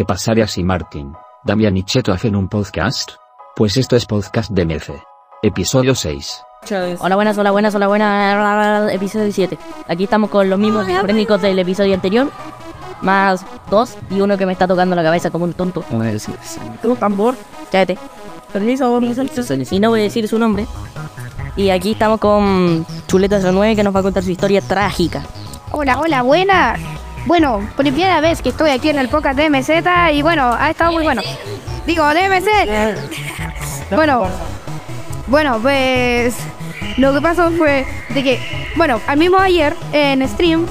¿Qué pasaría si Martin, Damian y Cheto hacen un podcast? Pues esto es Podcast de MC. Episodio 6. Hola buenas, hola buenas, hola buenas, episodio 7. Aquí estamos con los mismos técnicos del episodio anterior, más dos y uno que me está tocando la cabeza como un tonto. Un tambor, cállate. Permiso, Y no voy a decir su nombre. Y aquí estamos con Chuleta 09 que nos va a contar su historia trágica. Hola, hola, buenas. Bueno, primera vez que estoy aquí en el podcast de MZ y bueno, ha estado muy bueno. Digo, DMC. Bueno, bueno, pues lo que pasó fue de que, bueno, al mismo ayer en stream,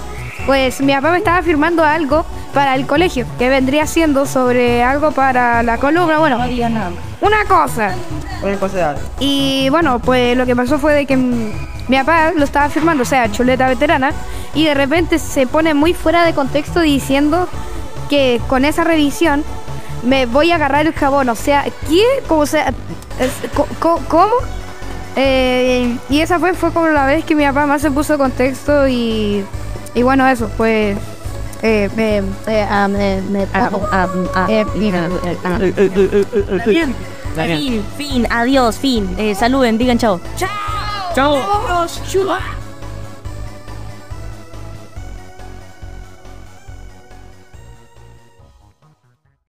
pues mi papá me estaba firmando algo para el colegio, que vendría siendo sobre algo para la columna, bueno, una cosa. Una cosa Y bueno, pues lo que pasó fue de que mi papá lo estaba firmando, o sea, chuleta veterana, y de repente se pone muy fuera de contexto diciendo que con esa revisión me voy a agarrar el jabón. O sea, ¿qué? ¿Cómo sea? ¿Cómo? Eh, y esa fue, fue como la vez que mi papá más se puso contexto y, y bueno, eso, pues... Eh, me, Fin, fin, adiós, fin. Eh, saluden, digan chao. Chao. Chao.